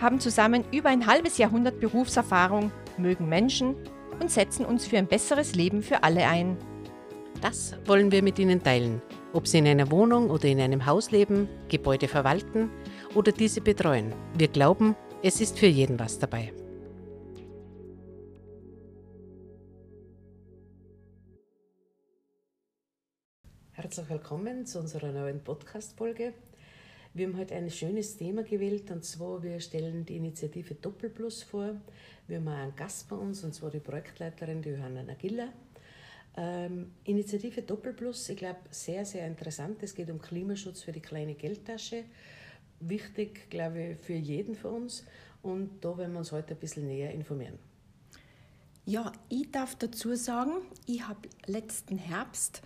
haben zusammen über ein halbes Jahrhundert Berufserfahrung, mögen Menschen und setzen uns für ein besseres Leben für alle ein. Das wollen wir mit Ihnen teilen, ob Sie in einer Wohnung oder in einem Haus leben, Gebäude verwalten oder diese betreuen. Wir glauben, es ist für jeden was dabei. Herzlich willkommen zu unserer neuen Podcast-Folge. Wir haben heute ein schönes Thema gewählt und zwar wir stellen die Initiative Doppelplus vor. Wir haben einen Gast bei uns und zwar die Projektleiterin, die Johanna Nagilla. Ähm, Initiative Doppelplus, ich glaube, sehr, sehr interessant. Es geht um Klimaschutz für die kleine Geldtasche. Wichtig, glaube ich, für jeden von uns. Und da werden wir uns heute ein bisschen näher informieren. Ja, ich darf dazu sagen, ich habe letzten Herbst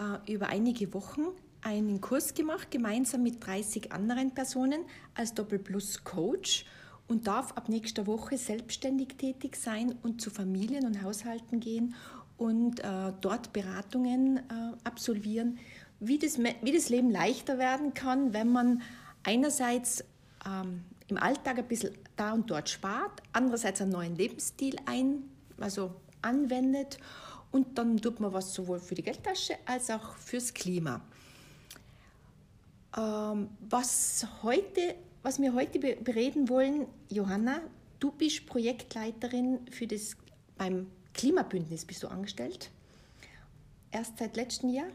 äh, über einige Wochen einen Kurs gemacht, gemeinsam mit 30 anderen Personen als Doppelplus Coach und darf ab nächster Woche selbstständig tätig sein und zu Familien und Haushalten gehen und äh, dort Beratungen äh, absolvieren, wie das, wie das Leben leichter werden kann, wenn man einerseits ähm, im Alltag ein bisschen da und dort spart, andererseits einen neuen Lebensstil ein, also anwendet und dann tut man was sowohl für die Geldtasche als auch fürs Klima. Ähm, was, heute, was wir heute bereden wollen, Johanna, du bist Projektleiterin für das, beim Klimabündnis bist du angestellt, erst seit letztem Jahr.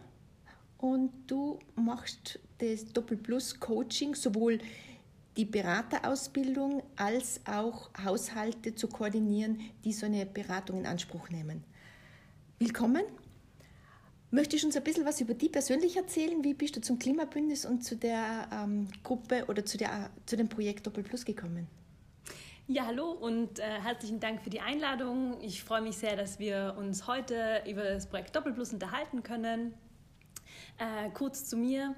Und du machst das Doppelplus-Coaching, sowohl die Beraterausbildung als auch Haushalte zu koordinieren, die so eine Beratung in Anspruch nehmen. Willkommen Möchtest du uns ein bisschen was über dich persönlich erzählen? Wie bist du zum Klimabündnis und zu der ähm, Gruppe oder zu, der, zu dem Projekt Doppel Plus gekommen? Ja, hallo und äh, herzlichen Dank für die Einladung. Ich freue mich sehr, dass wir uns heute über das Projekt Doppel Plus unterhalten können. Äh, kurz zu mir.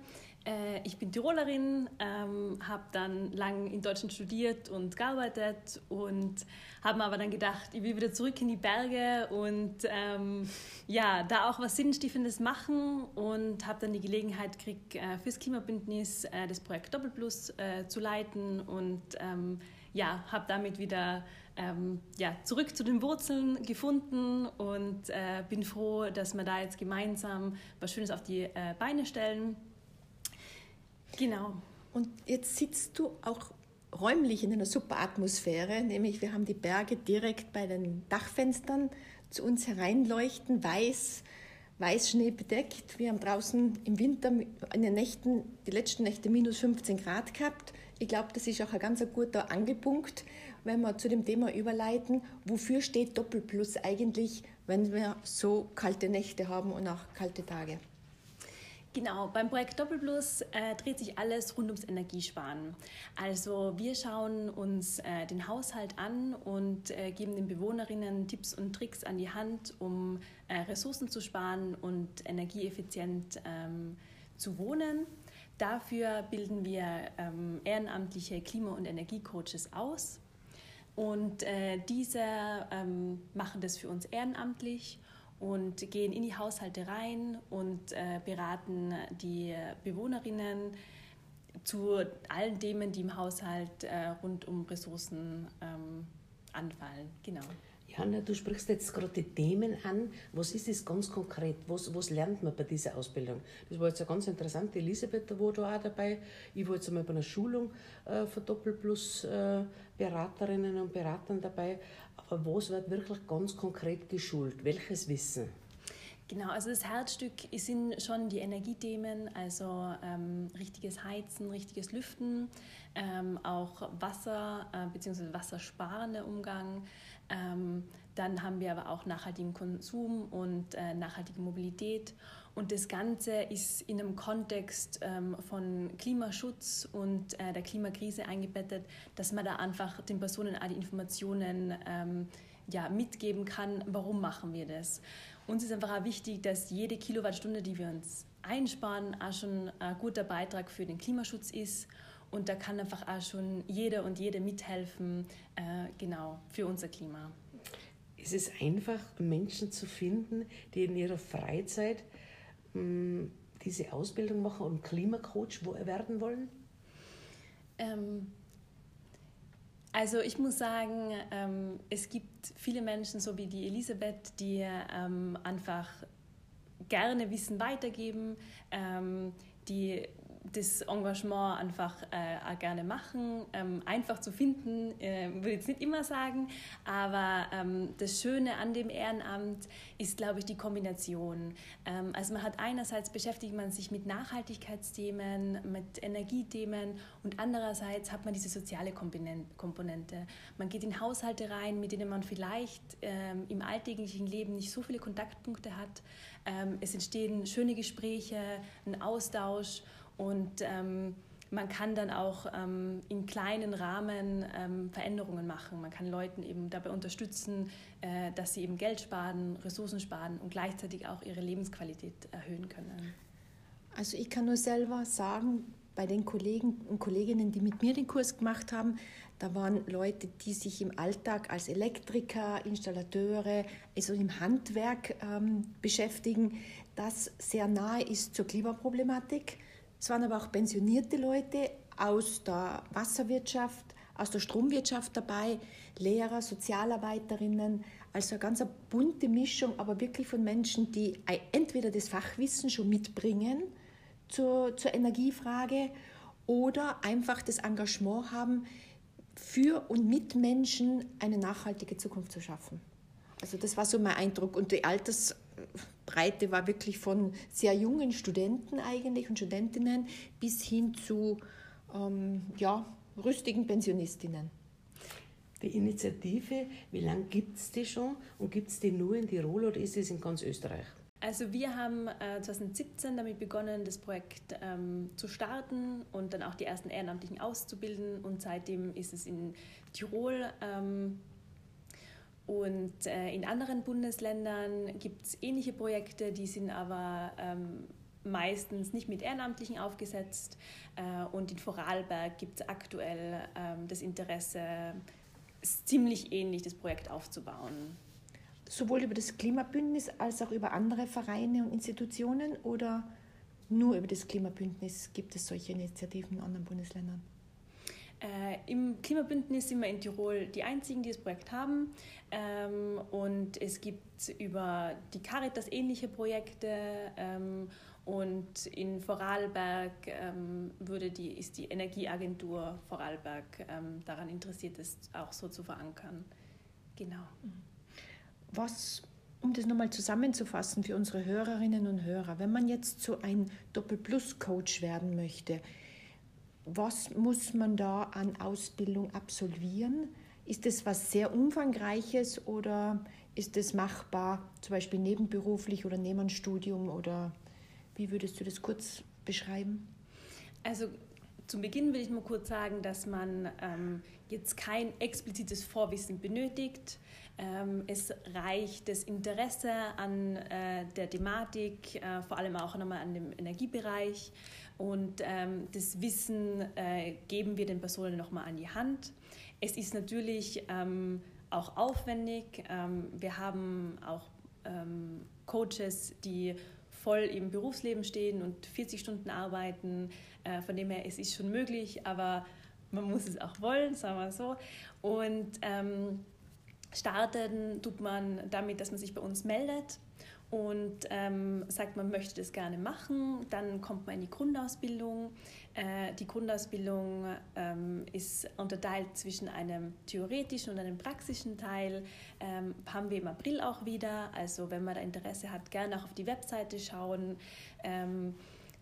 Äh, ich bin Tirolerin, ähm, habe dann lang in Deutschland studiert und gearbeitet und habe mir aber dann gedacht, ich will wieder zurück in die Berge und ähm, ja, da auch was Sinnstiftendes machen und habe dann die Gelegenheit gekriegt, äh, fürs Klimabündnis äh, das Projekt Doppelplus äh, zu leiten und ähm, ja, habe damit wieder ähm, ja, zurück zu den Wurzeln gefunden und äh, bin froh, dass wir da jetzt gemeinsam was Schönes auf die äh, Beine stellen. Genau. Und jetzt sitzt du auch räumlich in einer super Atmosphäre, nämlich wir haben die Berge direkt bei den Dachfenstern zu uns hereinleuchten, weiß, weiß Schnee bedeckt. Wir haben draußen im Winter in den Nächten, die letzten Nächte minus 15 Grad gehabt. Ich glaube, das ist auch ein ganz guter Angelpunkt, wenn wir zu dem Thema überleiten, wofür steht Doppelplus eigentlich, wenn wir so kalte Nächte haben und auch kalte Tage. Genau, beim Projekt Doppelplus äh, dreht sich alles rund ums Energiesparen. Also wir schauen uns äh, den Haushalt an und äh, geben den Bewohnerinnen Tipps und Tricks an die Hand, um äh, Ressourcen zu sparen und energieeffizient ähm, zu wohnen. Dafür bilden wir ähm, ehrenamtliche Klima- und Energiecoaches aus. Und äh, diese ähm, machen das für uns ehrenamtlich und gehen in die Haushalte rein und äh, beraten die Bewohnerinnen zu allen Themen, die im Haushalt äh, rund um Ressourcen ähm, anfallen. Genau. Johanna, du sprichst jetzt gerade die Themen an. Was ist es ganz konkret? Was, was lernt man bei dieser Ausbildung? Das war jetzt ja ganz interessant. Die Elisabeth war da auch dabei. Ich war jetzt einmal bei einer Schulung äh, von Doppelplus äh, Beraterinnen und Beratern dabei. Aber was wird wirklich ganz konkret geschult? Welches Wissen? Genau, also das Herzstück sind schon die Energiethemen, also ähm, richtiges Heizen, richtiges Lüften, ähm, auch Wasser äh, bzw. wassersparender Umgang. Ähm, dann haben wir aber auch nachhaltigen Konsum und äh, nachhaltige Mobilität und das Ganze ist in einem Kontext ähm, von Klimaschutz und äh, der Klimakrise eingebettet, dass man da einfach den Personen all die Informationen ähm, ja, mitgeben kann, warum machen wir das. Uns ist einfach auch wichtig, dass jede Kilowattstunde, die wir uns einsparen, auch schon ein guter Beitrag für den Klimaschutz ist. Und da kann einfach auch schon jeder und jede mithelfen, äh, genau, für unser Klima. Ist es einfach, Menschen zu finden, die in ihrer Freizeit mh, hm, diese Ausbildung machen und Klimacoach werden wollen? Ähm, also ich muss sagen, ähm, es gibt viele Menschen, so wie die Elisabeth, die ähm, einfach gerne Wissen weitergeben, ähm, die das Engagement einfach äh, auch gerne machen. Ähm, einfach zu finden, äh, würde ich jetzt nicht immer sagen, aber ähm, das Schöne an dem Ehrenamt ist, glaube ich, die Kombination. Ähm, also man hat einerseits beschäftigt man sich mit Nachhaltigkeitsthemen, mit Energiethemen und andererseits hat man diese soziale Komponente. Man geht in Haushalte rein, mit denen man vielleicht ähm, im alltäglichen Leben nicht so viele Kontaktpunkte hat. Ähm, es entstehen schöne Gespräche, ein Austausch und ähm, man kann dann auch ähm, in kleinen Rahmen ähm, Veränderungen machen. Man kann Leuten eben dabei unterstützen, äh, dass sie eben Geld sparen, Ressourcen sparen und gleichzeitig auch ihre Lebensqualität erhöhen können. Also ich kann nur selber sagen, bei den Kollegen und Kolleginnen, die mit mir den Kurs gemacht haben, da waren Leute, die sich im Alltag als Elektriker, Installateure, also im Handwerk ähm, beschäftigen, das sehr nahe ist zur Klimaproblematik es waren aber auch pensionierte Leute aus der Wasserwirtschaft, aus der Stromwirtschaft dabei, Lehrer, Sozialarbeiterinnen, also eine ganz bunte Mischung, aber wirklich von Menschen, die entweder das Fachwissen schon mitbringen zur, zur Energiefrage oder einfach das Engagement haben, für und mit Menschen eine nachhaltige Zukunft zu schaffen. Also das war so mein Eindruck. Und die Alters, Breite war wirklich von sehr jungen Studenten eigentlich und Studentinnen bis hin zu ähm, ja, rüstigen Pensionistinnen. Die Initiative, wie lange gibt es die schon und gibt es die nur in Tirol oder ist es in ganz Österreich? Also wir haben äh, 2017 damit begonnen, das Projekt ähm, zu starten und dann auch die ersten Ehrenamtlichen auszubilden und seitdem ist es in Tirol ähm, und äh, in anderen Bundesländern gibt es ähnliche Projekte, die sind aber ähm, meistens nicht mit Ehrenamtlichen aufgesetzt. Äh, und in Vorarlberg gibt es aktuell ähm, das Interesse, ziemlich ähnlich das Projekt aufzubauen. Sowohl über das Klimabündnis als auch über andere Vereine und Institutionen oder nur über das Klimabündnis gibt es solche Initiativen in anderen Bundesländern? Äh, Im Klimabündnis sind wir in Tirol die einzigen, die das Projekt haben. Ähm, und es gibt über die Caritas ähnliche Projekte. Ähm, und in Vorarlberg ähm, würde die, ist die Energieagentur Vorarlberg ähm, daran interessiert, das auch so zu verankern. Genau. Was um das nochmal zusammenzufassen für unsere Hörerinnen und Hörer, wenn man jetzt so ein Doppel-Plus-Coach werden möchte, was muss man da an Ausbildung absolvieren? Ist das was sehr Umfangreiches oder ist das machbar, zum Beispiel nebenberuflich oder neben einem Studium oder wie würdest du das kurz beschreiben? Also zum Beginn will ich mal kurz sagen, dass man ähm, jetzt kein explizites Vorwissen benötigt. Ähm, es reicht das Interesse an äh, der Thematik, äh, vor allem auch nochmal an dem Energiebereich und ähm, das Wissen äh, geben wir den Personen nochmal an die Hand. Es ist natürlich ähm, auch aufwendig. Ähm, wir haben auch ähm, Coaches, die voll im Berufsleben stehen und 40 Stunden arbeiten. Äh, von dem her, es ist schon möglich, aber man muss es auch wollen, sagen wir so. Und ähm, starten tut man damit, dass man sich bei uns meldet und ähm, sagt, man möchte das gerne machen. Dann kommt man in die Grundausbildung. Äh, die Grundausbildung ähm, ist unterteilt zwischen einem theoretischen und einem praktischen Teil. Ähm, haben wir im April auch wieder. Also wenn man da Interesse hat, gerne auch auf die Webseite schauen. Ähm,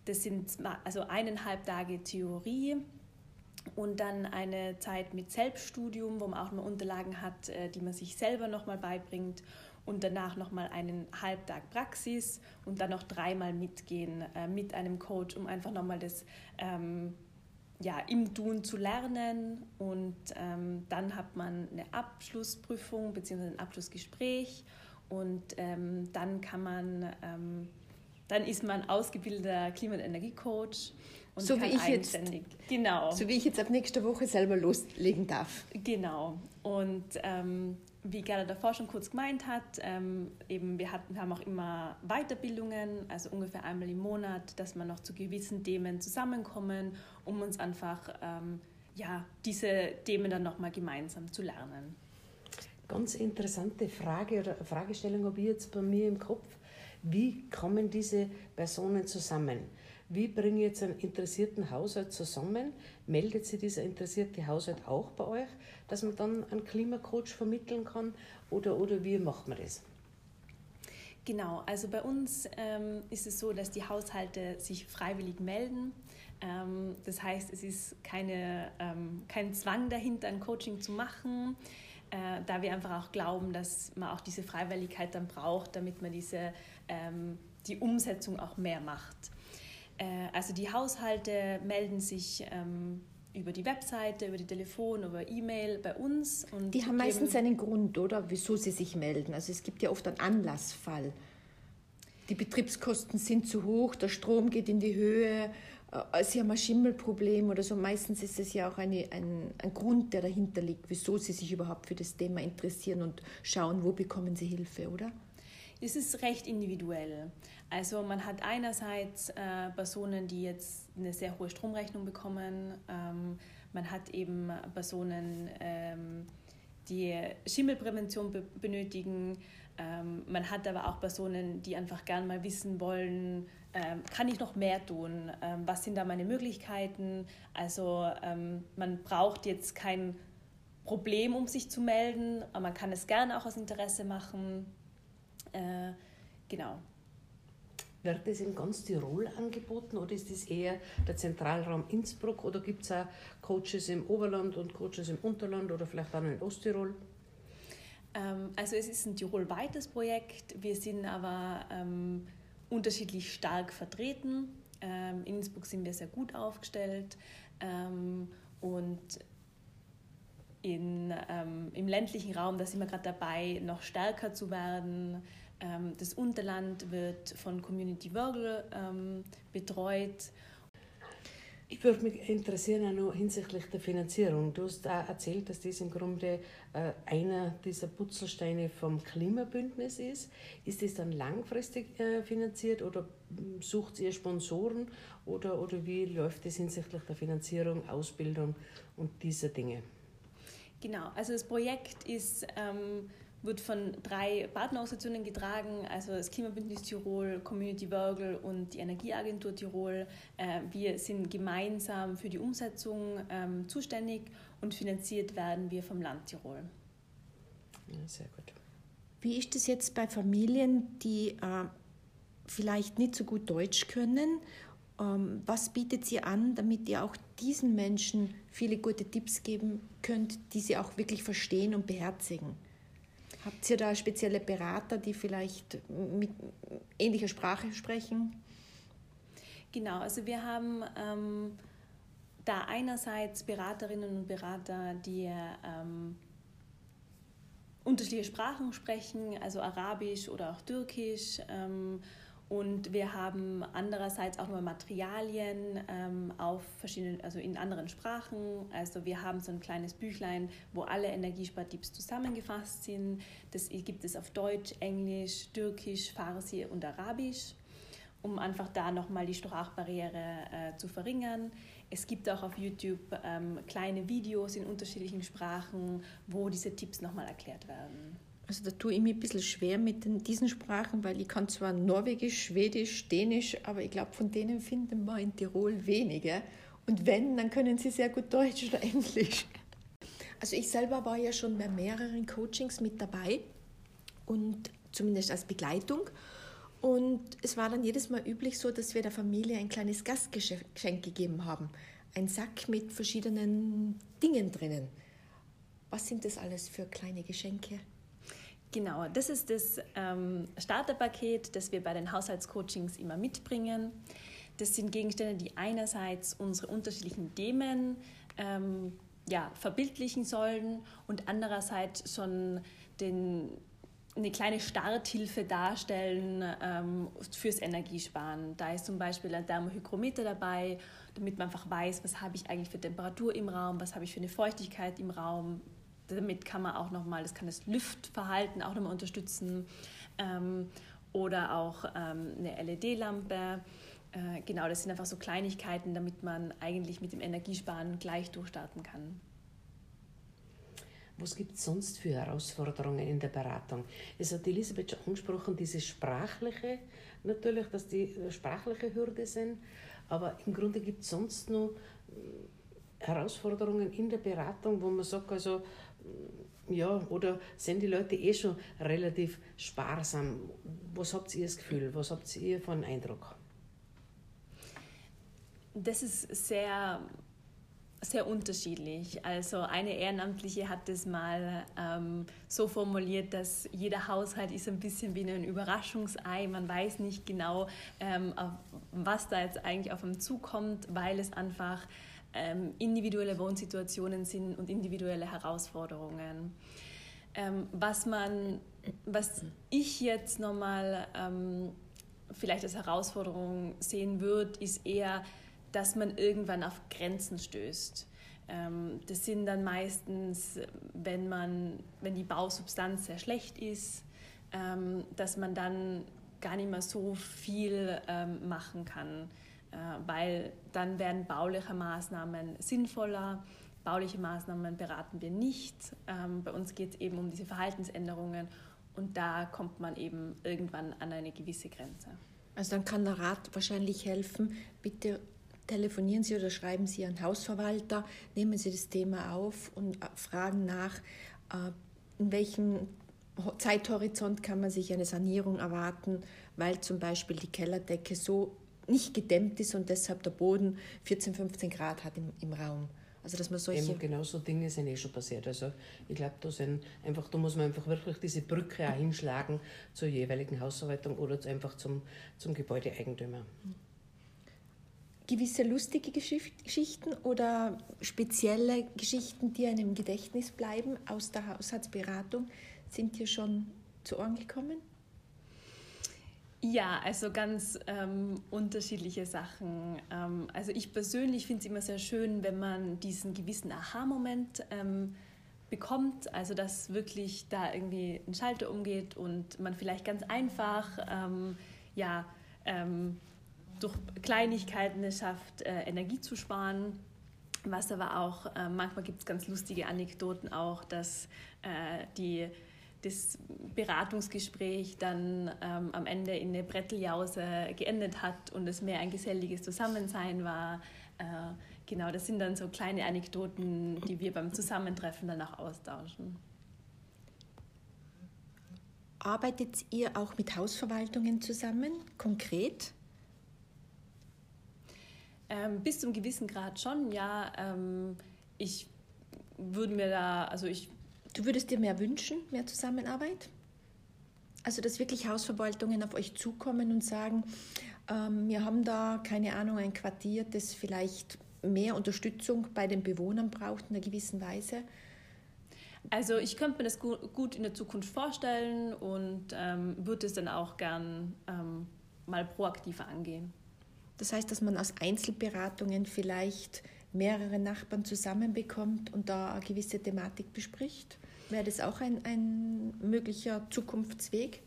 das sind also eineinhalb Tage Theorie und dann eine Zeit mit Selbststudium, wo man auch noch Unterlagen hat, äh, die man sich selber nochmal beibringt und danach nochmal einen Halbtag Praxis und dann noch dreimal mitgehen äh, mit einem Coach, um einfach nochmal das ähm, ja, im Tun zu lernen und ähm, dann hat man eine Abschlussprüfung bzw. ein Abschlussgespräch und ähm, dann kann man, ähm, dann ist man ausgebildeter Klima- und Energiecoach und so wie ich. Jetzt, genau. So wie ich jetzt ab nächster Woche selber loslegen darf. Genau. Und ähm, wie Gerda davor schon kurz gemeint hat, ähm, eben wir, hatten, wir haben auch immer Weiterbildungen, also ungefähr einmal im Monat, dass wir noch zu gewissen Themen zusammenkommen, um uns einfach ähm, ja, diese Themen dann nochmal gemeinsam zu lernen. Ganz interessante Frage oder Fragestellung habe ich jetzt bei mir im Kopf. Wie kommen diese Personen zusammen? Wie bringe ich jetzt einen interessierten Haushalt zusammen? Meldet sich dieser interessierte Haushalt auch bei euch, dass man dann einen Klimacoach vermitteln kann? Oder, oder wie macht man das? Genau, also bei uns ähm, ist es so, dass die Haushalte sich freiwillig melden. Ähm, das heißt, es ist keine, ähm, kein Zwang dahinter, ein Coaching zu machen, äh, da wir einfach auch glauben, dass man auch diese Freiwilligkeit dann braucht, damit man diese, ähm, die Umsetzung auch mehr macht. Äh, also die Haushalte melden sich ähm, über die Webseite, über die Telefon, über E-Mail bei uns. Und die haben meistens einen Grund, oder? Wieso sie sich melden. Also es gibt ja oft einen Anlassfall. Die Betriebskosten sind zu hoch, der Strom geht in die Höhe, äh, sie haben ein Schimmelproblem oder so. Meistens ist es ja auch eine, ein, ein Grund, der dahinter liegt, wieso sie sich überhaupt für das Thema interessieren und schauen, wo bekommen sie Hilfe, oder? Es ist recht individuell. Also man hat einerseits äh, Personen, die jetzt eine sehr hohe Stromrechnung bekommen. Ähm, man hat eben Personen, ähm, die Schimmelprävention be benötigen. Ähm, man hat aber auch Personen, die einfach gern mal wissen wollen, ähm, kann ich noch mehr tun? Ähm, was sind da meine Möglichkeiten? Also ähm, man braucht jetzt kein Problem, um sich zu melden, aber man kann es gerne auch aus Interesse machen. Äh, genau. Wird das in ganz Tirol angeboten oder ist das eher der Zentralraum Innsbruck oder gibt es auch Coaches im Oberland und Coaches im Unterland oder vielleicht auch in Osttirol? Ähm, also es ist ein tirolweites Projekt, wir sind aber ähm, unterschiedlich stark vertreten. Ähm, in Innsbruck sind wir sehr gut aufgestellt ähm, und in, ähm, im ländlichen Raum, da sind wir gerade dabei, noch stärker zu werden. Ähm, das Unterland wird von Community Wörgl ähm, betreut. Ich würde mich interessieren auch noch hinsichtlich der Finanzierung. Du hast auch erzählt, dass das im Grunde äh, einer dieser Putzelsteine vom Klimabündnis ist. Ist das dann langfristig äh, finanziert oder hm, sucht ihr Sponsoren oder, oder wie läuft das hinsichtlich der Finanzierung, Ausbildung und dieser Dinge? Genau, also das Projekt ist ähm, wird von drei Partnerorganisationen getragen, also das Klimabündnis Tirol, Community Wörgl und die Energieagentur Tirol. Äh, wir sind gemeinsam für die Umsetzung ähm, zuständig und finanziert werden wir vom Land Tirol. Ja, sehr gut. Wie ist es jetzt bei Familien, die äh, vielleicht nicht so gut Deutsch können? Ähm, was bietet sie an, damit ihr auch diesen Menschen viele gute Tipps geben könnt, die sie auch wirklich verstehen und beherzigen? Habt ihr da spezielle Berater, die vielleicht mit ähnlicher Sprache sprechen? Genau, also wir haben ähm, da einerseits Beraterinnen und Berater, die ähm, unterschiedliche Sprachen sprechen, also Arabisch oder auch Türkisch. Ähm, und wir haben andererseits auch noch Materialien ähm, auf verschiedenen, also in anderen Sprachen. Also wir haben so ein kleines Büchlein, wo alle Energiespartipps zusammengefasst sind. Das gibt es auf Deutsch, Englisch, Türkisch, Farsi und Arabisch, um einfach da nochmal die Sprachbarriere äh, zu verringern. Es gibt auch auf YouTube ähm, kleine Videos in unterschiedlichen Sprachen, wo diese Tipps nochmal erklärt werden. Also da tue ich mir ein bisschen schwer mit den, diesen Sprachen, weil ich kann zwar Norwegisch, Schwedisch, Dänisch, aber ich glaube, von denen finden wir in Tirol wenige. Und wenn, dann können sie sehr gut Deutsch oder Englisch. Also ich selber war ja schon bei mehreren Coachings mit dabei und zumindest als Begleitung. Und es war dann jedes Mal üblich so, dass wir der Familie ein kleines Gastgeschenk gegeben haben. ein Sack mit verschiedenen Dingen drinnen. Was sind das alles für kleine Geschenke? Genau, das ist das ähm, Starterpaket, das wir bei den Haushaltscoachings immer mitbringen. Das sind Gegenstände, die einerseits unsere unterschiedlichen Themen ähm, ja, verbildlichen sollen und andererseits schon den, eine kleine Starthilfe darstellen ähm, fürs Energiesparen. Da ist zum Beispiel ein Thermohygrometer dabei, damit man einfach weiß, was habe ich eigentlich für Temperatur im Raum, was habe ich für eine Feuchtigkeit im Raum. Damit kann man auch nochmal, das kann das Lüftverhalten auch nochmal unterstützen. Ähm, oder auch ähm, eine LED-Lampe. Äh, genau, das sind einfach so Kleinigkeiten, damit man eigentlich mit dem Energiesparen gleich durchstarten kann. Was gibt es sonst für Herausforderungen in der Beratung? Es hat Elisabeth schon angesprochen, diese sprachliche, natürlich, dass die sprachliche Hürde sind, aber im Grunde gibt es sonst noch äh, Herausforderungen in der Beratung, wo man sagt, also ja, oder sind die Leute eh schon relativ sparsam? Was habt ihr das Gefühl? Was habt ihr für einen Eindruck? Das ist sehr, sehr unterschiedlich. Also eine Ehrenamtliche hat das mal ähm, so formuliert, dass jeder Haushalt ist ein bisschen wie ein Überraschungsei. Man weiß nicht genau, ähm, was da jetzt eigentlich auf einem zukommt, weil es einfach ähm, individuelle Wohnsituationen sind und individuelle Herausforderungen. Ähm, was man, was ich jetzt nochmal ähm, vielleicht als Herausforderung sehen würde, ist eher dass man irgendwann auf Grenzen stößt. Ähm, das sind dann meistens, wenn, man, wenn die Bausubstanz sehr schlecht ist, ähm, dass man dann gar nicht mehr so viel ähm, machen kann, weil dann werden bauliche Maßnahmen sinnvoller. Bauliche Maßnahmen beraten wir nicht. bei uns geht es eben um diese Verhaltensänderungen und da kommt man eben irgendwann an eine gewisse Grenze. Also dann kann der Rat wahrscheinlich helfen, bitte telefonieren Sie oder schreiben Sie Ihren Hausverwalter, nehmen Sie das Thema auf und äh, fragen nach, äh, in welchem Zeithorizont kann man sich eine Sanierung erwarten, weil zum Beispiel die Kellerdecke so nicht gedämmt ist und deshalb der Boden 14, 15 Grad hat im, im Raum. Also dass man solche Eben genau so Dinge sind eh schon passiert. Also ich glaube, da sind einfach, da muss man einfach wirklich diese Brücke auch hinschlagen zur jeweiligen Hausverwaltung oder einfach zum, zum Gebäudeeigentümer. Gewisse lustige Geschichten oder spezielle Geschichten, die einem im Gedächtnis bleiben aus der Haushaltsberatung, sind dir schon zu Ohren gekommen? Ja, also ganz ähm, unterschiedliche Sachen. Ähm, also ich persönlich finde es immer sehr schön, wenn man diesen gewissen Aha-Moment ähm, bekommt, also dass wirklich da irgendwie ein Schalter umgeht und man vielleicht ganz einfach ähm, ja, ähm, durch Kleinigkeiten es schafft, äh, Energie zu sparen. Was aber auch, äh, manchmal gibt es ganz lustige Anekdoten auch, dass äh, die, das Beratungsgespräch dann ähm, am Ende in eine Bretteljause geendet hat und es mehr ein geselliges Zusammensein war. Äh, genau, das sind dann so kleine Anekdoten, die wir beim Zusammentreffen dann auch austauschen. Arbeitet ihr auch mit Hausverwaltungen zusammen, konkret? Ähm, bis zum gewissen Grad schon, ja. Ähm, ich würde mir da, also ich. Du würdest dir mehr wünschen, mehr Zusammenarbeit? Also, dass wirklich Hausverwaltungen auf euch zukommen und sagen, ähm, wir haben da, keine Ahnung, ein Quartier, das vielleicht mehr Unterstützung bei den Bewohnern braucht in einer gewissen Weise? Also ich könnte mir das gut in der Zukunft vorstellen und ähm, würde es dann auch gern ähm, mal proaktiver angehen. Das heißt, dass man aus Einzelberatungen vielleicht mehrere Nachbarn zusammenbekommt und da eine gewisse Thematik bespricht. Wäre das auch ein, ein möglicher Zukunftsweg?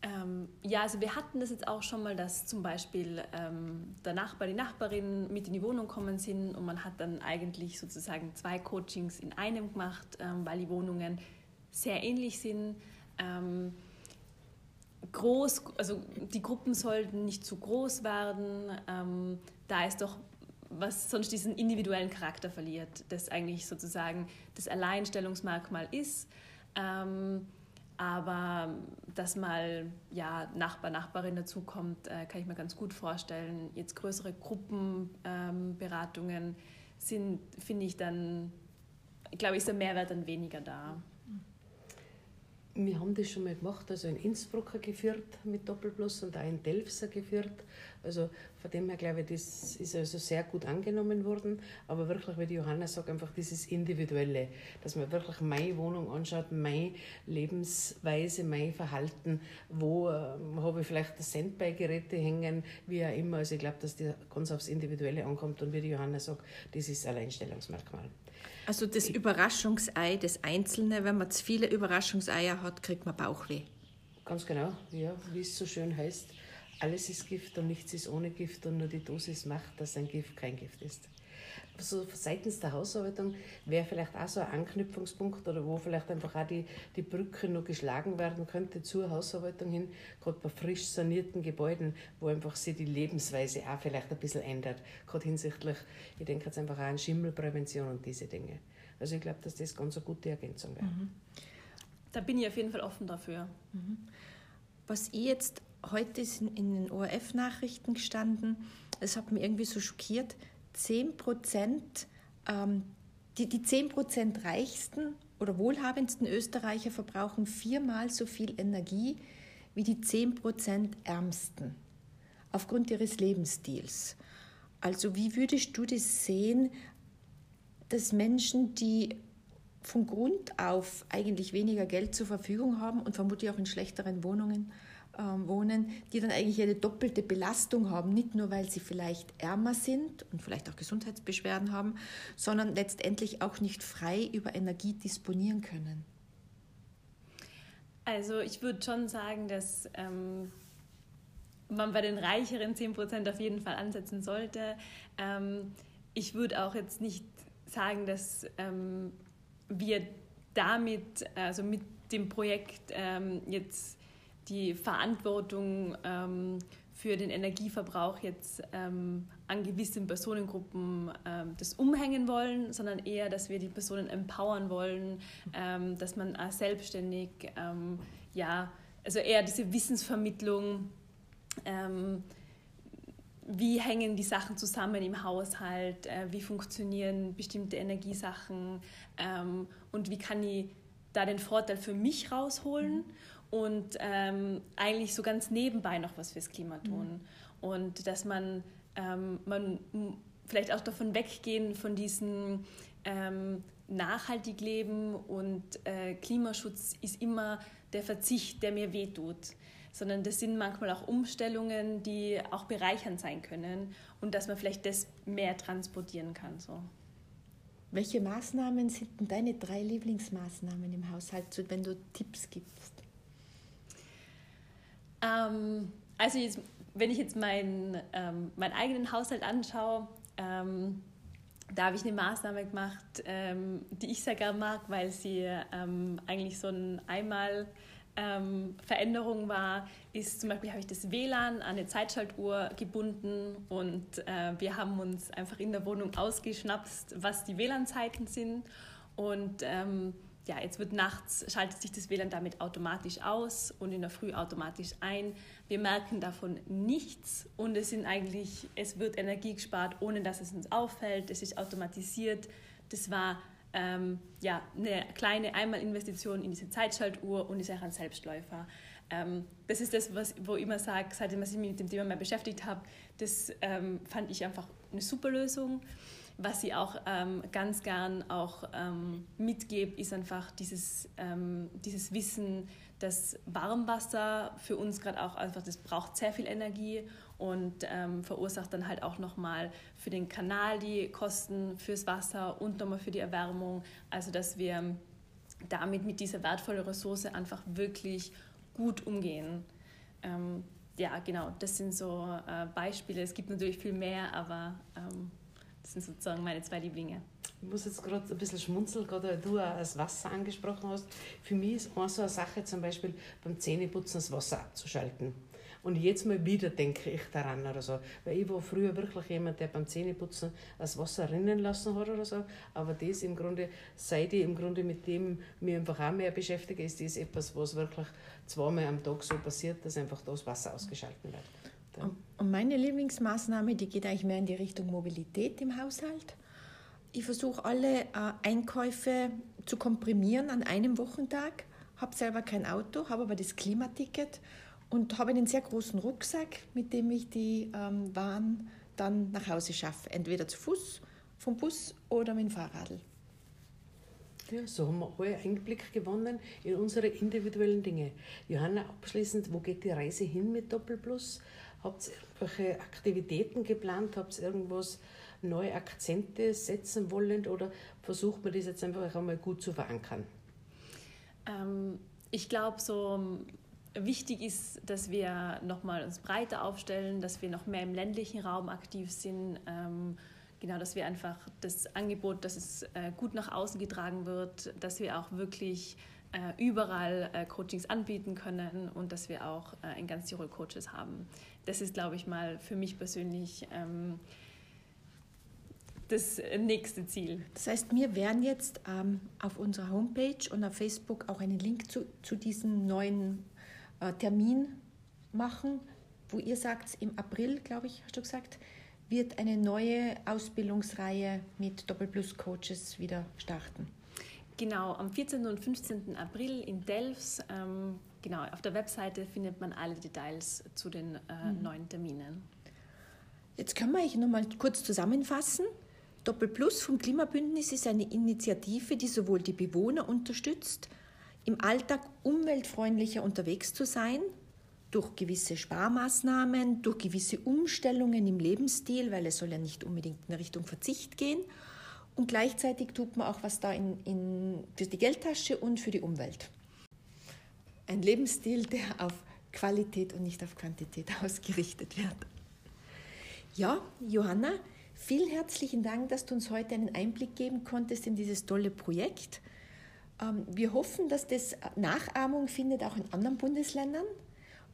Ähm, ja, also wir hatten das jetzt auch schon mal, dass zum Beispiel ähm, der Nachbar, die Nachbarin mit in die Wohnung kommen sind und man hat dann eigentlich sozusagen zwei Coachings in einem gemacht, ähm, weil die Wohnungen sehr ähnlich sind. Ähm, groß, also die Gruppen sollten nicht zu groß werden, ähm, da es doch was sonst diesen individuellen Charakter verliert, das eigentlich sozusagen das Alleinstellungsmerkmal ist. Ähm, Aber dass mal ja, Nachbar, Nachbarin dazukommt, äh, kann ich mir ganz gut vorstellen. Jetzt größere Gruppenberatungen ähm, sind, finde ich dann, ich glaube, ist der Mehrwert dann weniger da. Wir haben das schon mal gemacht, also in Innsbrucker geführt mit Doppelplus und auch in Delfser geführt. Also von dem her glaube ich, das ist also sehr gut angenommen worden. Aber wirklich, wie die Johanna sagt, einfach dieses Individuelle, dass man wirklich meine Wohnung anschaut, meine Lebensweise, mein Verhalten, wo äh, habe ich vielleicht Sandbeigeräte hängen, wie auch immer. Also ich glaube, dass das ganz aufs Individuelle ankommt und wie die Johanna sagt, das ist Alleinstellungsmerkmal. Also das Überraschungsei, das Einzelne, wenn man zu viele Überraschungseier hat, kriegt man Bauchweh. Ganz genau, ja, wie es so schön heißt, alles ist Gift und nichts ist ohne Gift und nur die Dosis macht, dass ein Gift kein Gift ist. So seitens der Hausarbeitung wäre vielleicht auch so ein Anknüpfungspunkt oder wo vielleicht einfach auch die, die Brücke noch geschlagen werden könnte zur Hausarbeitung hin, gerade bei frisch sanierten Gebäuden, wo einfach sich die Lebensweise auch vielleicht ein bisschen ändert, gerade hinsichtlich, ich denke jetzt einfach auch an Schimmelprävention und diese Dinge. Also ich glaube, dass das ganz eine gute Ergänzung wäre. Mhm. Da bin ich auf jeden Fall offen dafür. Mhm. Was ich jetzt heute ist in, den ORF-Nachrichten gestanden, es hat mich irgendwie so schockiert, 10 Prozent, ähm, die, die 10 Prozent reichsten oder wohlhabendsten Österreicher verbrauchen viermal so viel Energie wie die 10 Prozent ärmsten aufgrund ihres Lebensstils. Also wie würdest du das sehen, dass Menschen, die von Grund auf eigentlich weniger Geld zur Verfügung haben und vermutlich auch in schlechteren Wohnungen wohnen, die dann eigentlich eine doppelte Belastung haben, nicht nur weil sie vielleicht ärmer sind und vielleicht auch Gesundheitsbeschwerden haben, sondern letztendlich auch nicht frei über Energie disponieren können. Also ich würde schon sagen, dass ähm, man bei den reicheren 10% auf jeden Fall ansetzen sollte. Ähm, ich würde auch jetzt nicht sagen, dass ähm, wir damit, also mit dem Projekt ähm, jetzt die Verantwortung ähm, für den Energieverbrauch jetzt ähm, an gewissen Personengruppen ähm, das umhängen wollen, sondern eher, dass wir die Personen empowern wollen, ähm, dass man auch selbstständig, ähm, ja, also eher diese Wissensvermittlung, ähm, wie hängen die Sachen zusammen im Haushalt, äh, wie funktionieren bestimmte Energiesachen und wie kann ich da den Vorteil für mich rausholen und ähm, eigentlich so ganz nebenbei noch was fürs Klima tun. Mhm. Und dass man, ähm, man vielleicht auch davon weggehen, von diesem ähm, nachhaltig leben und äh, Klimaschutz ist immer der Verzicht, der mir wehtut. Sondern das sind manchmal auch Umstellungen, die auch bereichernd sein können und dass man vielleicht das mehr transportieren kann. So. Welche Maßnahmen sind denn deine drei Lieblingsmaßnahmen im Haushalt, wenn du Tipps gibst? Ähm, also jetzt, wenn ich jetzt mein, ähm, meinen eigenen Haushalt anschaue, ähm, da habe ich eine Maßnahme gemacht, ähm, die ich sehr gerne mag, weil sie ähm, eigentlich so ein einmal ähm, Veränderung war, ist zum Beispiel habe ich das WLAN an eine Zeitschaltuhr gebunden und äh, wir haben uns einfach in der Wohnung ausgeschnapst, was die WLAN-Zeiten sind und ähm, ja, jetzt wird nachts, schaltet sich das WLAN damit automatisch aus und in der Früh automatisch ein. Wir merken davon nichts und es sind eigentlich, es wird Energie gespart, ohne dass es uns auffällt. Es ist automatisiert. Das war ähm, ja, eine kleine Einmalinvestition in diese Zeitschaltuhr und ist auch ein Selbstläufer. Ähm, das ist das, was, wo ich immer sage, seitdem ich mich mit dem Thema mehr beschäftigt habe, das ähm, fand ich einfach eine super Lösung. Was ich auch ähm, ganz gern auch ähm, mitgebe, ist einfach dieses, ähm, dieses Wissen, dass Warmwasser für uns gerade auch einfach, das braucht sehr viel Energie und ähm, verursacht dann halt auch nochmal für den Kanal die Kosten fürs Wasser und nochmal für die Erwärmung. Also dass wir damit mit dieser wertvollen Ressource einfach wirklich gut umgehen. Ähm, ja, genau, das sind so äh, Beispiele. Es gibt natürlich viel mehr, aber ähm, das sind sozusagen meine zwei Lieblinge. Ich muss jetzt gerade ein bisschen schmunzeln, gerade weil du auch das Wasser angesprochen hast. Für mich ist auch so eine Sache, zum Beispiel beim Zähneputzen das Wasser abzuschalten. Und jetzt mal wieder denke ich daran oder so. Weil ich war früher wirklich jemand, der beim Zähneputzen das Wasser rinnen lassen hat oder so. Aber das im Grunde, seit ich im Grunde mit dem mich einfach auch mehr beschäftige, ist das etwas, was wirklich zweimal am Tag so passiert, dass einfach das Wasser ausgeschalten wird. Und meine Lieblingsmaßnahme, die geht eigentlich mehr in die Richtung Mobilität im Haushalt. Ich versuche alle äh, Einkäufe zu komprimieren an einem Wochentag, habe selber kein Auto, habe aber das Klimaticket und habe einen sehr großen Rucksack, mit dem ich die ähm, Waren dann nach Hause schaffe. Entweder zu Fuß, vom Bus oder mit dem Fahrrad. Ja, so haben wir alle Einblick gewonnen in unsere individuellen Dinge. Johanna, abschließend, wo geht die Reise hin mit Doppelplus? Habt ihr irgendwelche Aktivitäten geplant? Habt ihr irgendwas neue Akzente setzen wollen oder versucht man das jetzt einfach einmal gut zu verankern? Ähm, ich glaube, so wichtig ist, dass wir nochmal uns breiter aufstellen, dass wir noch mehr im ländlichen Raum aktiv sind. Ähm, genau, dass wir einfach das Angebot, dass es äh, gut nach außen getragen wird, dass wir auch wirklich äh, überall äh, Coachings anbieten können und dass wir auch in ganz Tirol Coaches haben. Das ist, glaube ich, mal für mich persönlich ähm, das nächste Ziel. Das heißt, wir werden jetzt ähm, auf unserer Homepage und auf Facebook auch einen Link zu, zu diesem neuen äh, Termin machen, wo ihr sagt, im April, glaube ich, hast du gesagt, wird eine neue Ausbildungsreihe mit Doppelplus-Coaches wieder starten. Genau, am 14. und 15. April in Delfs. Ähm, genau, auf der Webseite findet man alle Details zu den äh, mhm. neuen Terminen. Jetzt können wir euch nochmal kurz zusammenfassen. Doppelplus vom Klimabündnis ist eine Initiative, die sowohl die Bewohner unterstützt, im Alltag umweltfreundlicher unterwegs zu sein, durch gewisse Sparmaßnahmen, durch gewisse Umstellungen im Lebensstil, weil es soll ja nicht unbedingt in Richtung Verzicht gehen. Und gleichzeitig tut man auch was da in, in, für die Geldtasche und für die Umwelt. Ein Lebensstil, der auf Qualität und nicht auf Quantität ausgerichtet wird. Ja, Johanna, vielen herzlichen Dank, dass du uns heute einen Einblick geben konntest in dieses tolle Projekt. Ähm, wir hoffen, dass das Nachahmung findet auch in anderen Bundesländern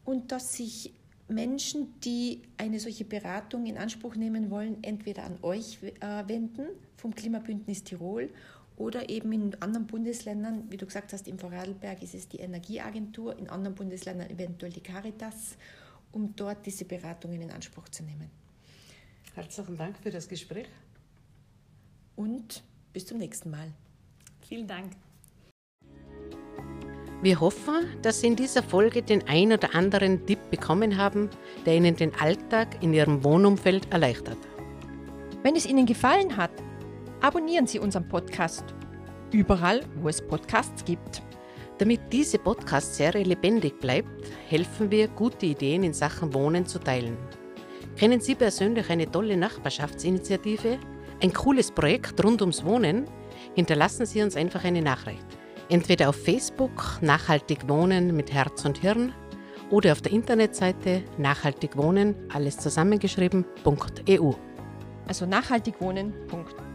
und dass sich Menschen, die eine solche Beratung in Anspruch nehmen wollen, entweder an euch äh, wenden vom Klimabündnis Tirol oder eben in anderen Bundesländern, wie du gesagt hast, im Vorarlberg ist es die Energieagentur, in anderen Bundesländern eventuell die Caritas, um dort diese Beratungen in Anspruch zu nehmen. Herzlichen Dank für das Gespräch. Und bis zum nächsten Mal. Vielen Dank. Wir hoffen, dass Sie in dieser Folge den ein oder anderen Tipp bekommen haben, der Ihnen den Alltag in Ihrem Wohnumfeld erleichtert. Wenn es Ihnen gefallen hat, abonnieren Sie unseren Podcast. Überall, wo es Podcasts gibt. Damit diese Podcast-Serie lebendig bleibt, helfen wir, gute Ideen in Sachen Wohnen zu teilen. Kennen Sie persönlich eine tolle Nachbarschaftsinitiative? Ein cooles Projekt rund ums Wohnen? Hinterlassen Sie uns einfach eine Nachricht. Entweder auf Facebook Nachhaltig Wohnen mit Herz und Hirn oder auf der Internetseite Nachhaltig Wohnen, alles zusammengeschrieben.eu. Also nachhaltigwohnen.eu.